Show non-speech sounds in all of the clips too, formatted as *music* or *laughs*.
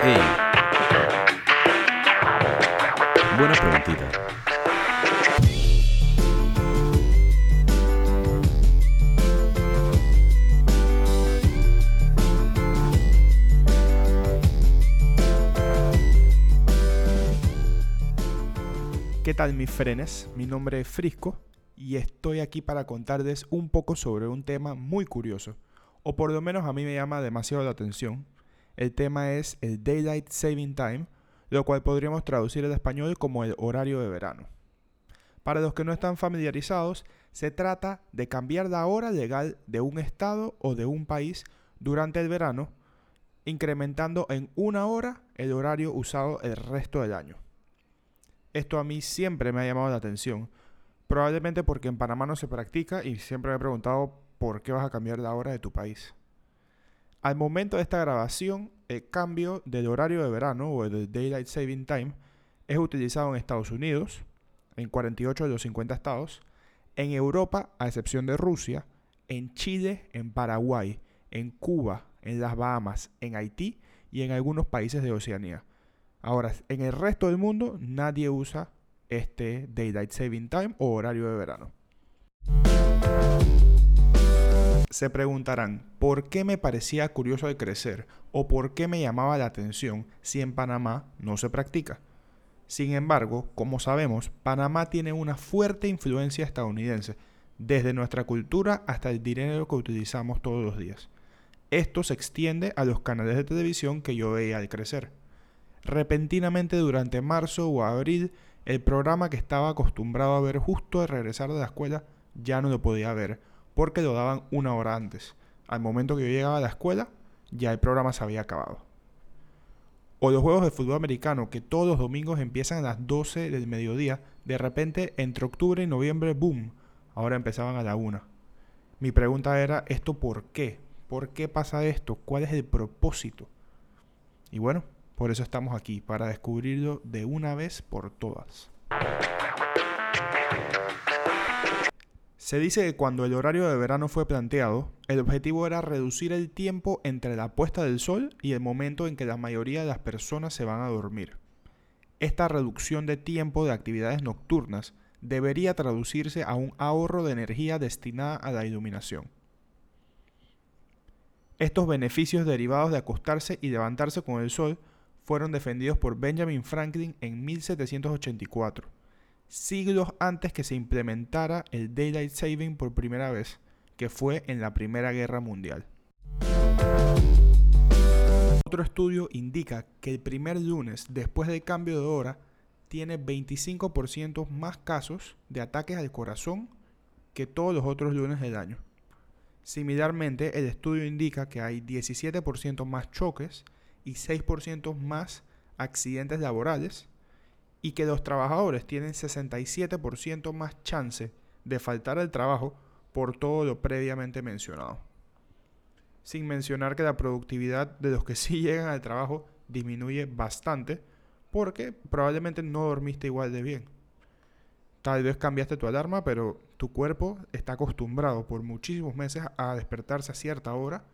Hey. Buena. ¿Qué tal mis frenes? Mi nombre es Frisco y estoy aquí para contarles un poco sobre un tema muy curioso, o por lo menos a mí me llama demasiado la atención. El tema es el Daylight Saving Time, lo cual podríamos traducir al español como el horario de verano. Para los que no están familiarizados, se trata de cambiar la hora legal de un estado o de un país durante el verano, incrementando en una hora el horario usado el resto del año. Esto a mí siempre me ha llamado la atención, probablemente porque en Panamá no se practica y siempre me he preguntado por qué vas a cambiar la hora de tu país. Al momento de esta grabación, el cambio del horario de verano o el Daylight Saving Time es utilizado en Estados Unidos, en 48 de los 50 estados, en Europa, a excepción de Rusia, en Chile, en Paraguay, en Cuba, en las Bahamas, en Haití y en algunos países de Oceanía. Ahora, en el resto del mundo nadie usa este Daylight Saving Time o horario de verano. Se preguntarán, ¿por qué me parecía curioso de crecer o por qué me llamaba la atención si en Panamá no se practica? Sin embargo, como sabemos, Panamá tiene una fuerte influencia estadounidense, desde nuestra cultura hasta el dinero que utilizamos todos los días. Esto se extiende a los canales de televisión que yo veía al crecer. Repentinamente durante marzo o abril, el programa que estaba acostumbrado a ver justo al regresar de la escuela ya no lo podía ver, porque lo daban una hora antes. Al momento que yo llegaba a la escuela, ya el programa se había acabado. O los juegos de fútbol americano que todos los domingos empiezan a las 12 del mediodía, de repente entre octubre y noviembre, boom, ahora empezaban a la 1. Mi pregunta era, ¿esto por qué? ¿Por qué pasa esto? ¿Cuál es el propósito? Y bueno, por eso estamos aquí, para descubrirlo de una vez por todas. Se dice que cuando el horario de verano fue planteado, el objetivo era reducir el tiempo entre la puesta del sol y el momento en que la mayoría de las personas se van a dormir. Esta reducción de tiempo de actividades nocturnas debería traducirse a un ahorro de energía destinada a la iluminación. Estos beneficios derivados de acostarse y levantarse con el sol fueron defendidos por Benjamin Franklin en 1784, siglos antes que se implementara el Daylight Saving por primera vez, que fue en la Primera Guerra Mundial. Otro estudio indica que el primer lunes después del cambio de hora tiene 25% más casos de ataques al corazón que todos los otros lunes del año. Similarmente, el estudio indica que hay 17% más choques y 6% más accidentes laborales y que los trabajadores tienen 67% más chance de faltar al trabajo por todo lo previamente mencionado. Sin mencionar que la productividad de los que sí *laughs* llegan al trabajo disminuye bastante porque probablemente no dormiste igual de bien. Tal vez cambiaste tu alarma, pero tu cuerpo está acostumbrado por muchísimos meses a despertarse a cierta hora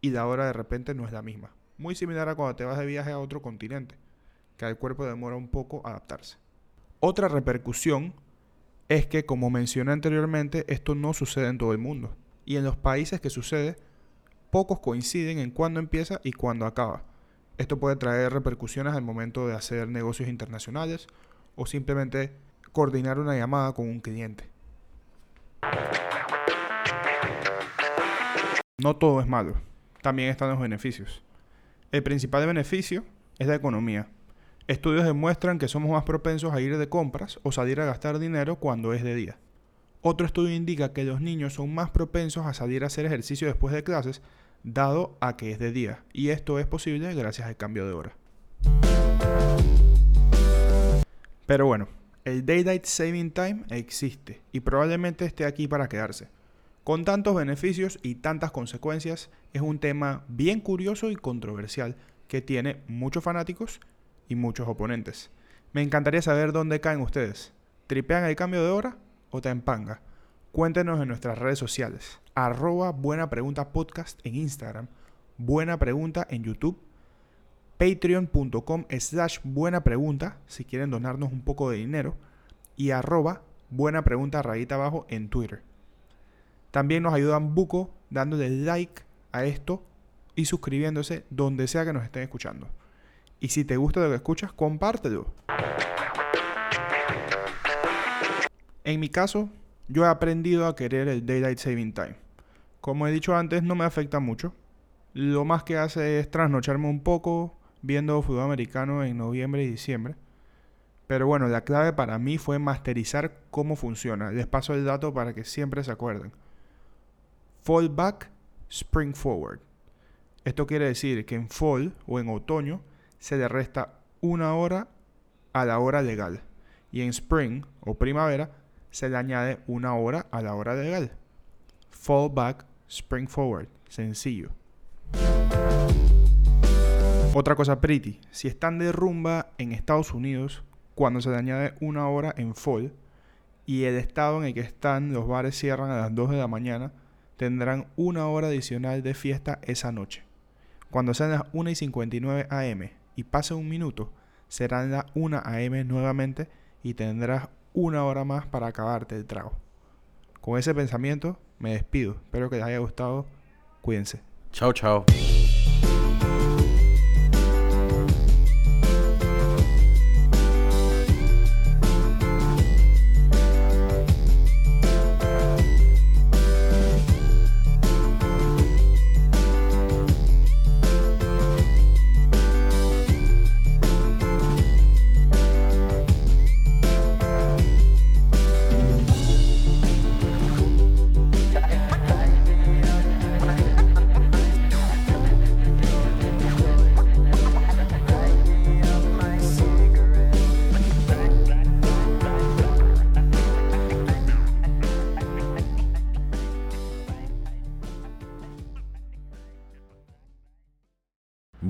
y la hora de repente no es la misma. Muy similar a cuando te vas de viaje a otro continente, que al cuerpo demora un poco adaptarse. Otra repercusión es que, como mencioné anteriormente, esto no sucede en todo el mundo. Y en los países que sucede, pocos coinciden en cuándo empieza y cuándo acaba. Esto puede traer repercusiones al momento de hacer negocios internacionales o simplemente coordinar una llamada con un cliente. No todo es malo, también están los beneficios. El principal beneficio es la economía. Estudios demuestran que somos más propensos a ir de compras o salir a gastar dinero cuando es de día. Otro estudio indica que los niños son más propensos a salir a hacer ejercicio después de clases, dado a que es de día, y esto es posible gracias al cambio de hora. Pero bueno, el Daylight Saving Time existe y probablemente esté aquí para quedarse. Con tantos beneficios y tantas consecuencias, es un tema bien curioso y controversial que tiene muchos fanáticos y muchos oponentes. Me encantaría saber dónde caen ustedes. ¿Tripean el cambio de hora o te empanga? Cuéntenos en nuestras redes sociales. Arroba Buena Pregunta Podcast en Instagram. Buena Pregunta en YouTube. patreon.com slash buena pregunta si quieren donarnos un poco de dinero y arroba buena pregunta rayita abajo en Twitter. También nos ayudan buco dándole like a esto y suscribiéndose donde sea que nos estén escuchando. Y si te gusta lo que escuchas, compártelo. En mi caso, yo he aprendido a querer el Daylight Saving Time. Como he dicho antes, no me afecta mucho. Lo más que hace es trasnocharme un poco viendo fútbol americano en noviembre y diciembre. Pero bueno, la clave para mí fue masterizar cómo funciona. Les paso el dato para que siempre se acuerden. Fall back, spring forward. Esto quiere decir que en fall o en otoño se le resta una hora a la hora legal. Y en spring o primavera se le añade una hora a la hora legal. Fall back, spring forward. Sencillo. Otra cosa pretty. Si están de rumba en Estados Unidos, cuando se le añade una hora en fall y el estado en el que están los bares cierran a las 2 de la mañana, tendrán una hora adicional de fiesta esa noche. Cuando sean las 1 y 59 am y pase un minuto, serán las 1 am nuevamente y tendrás una hora más para acabarte el trago. Con ese pensamiento me despido. Espero que les haya gustado. Cuídense. Chao, chao.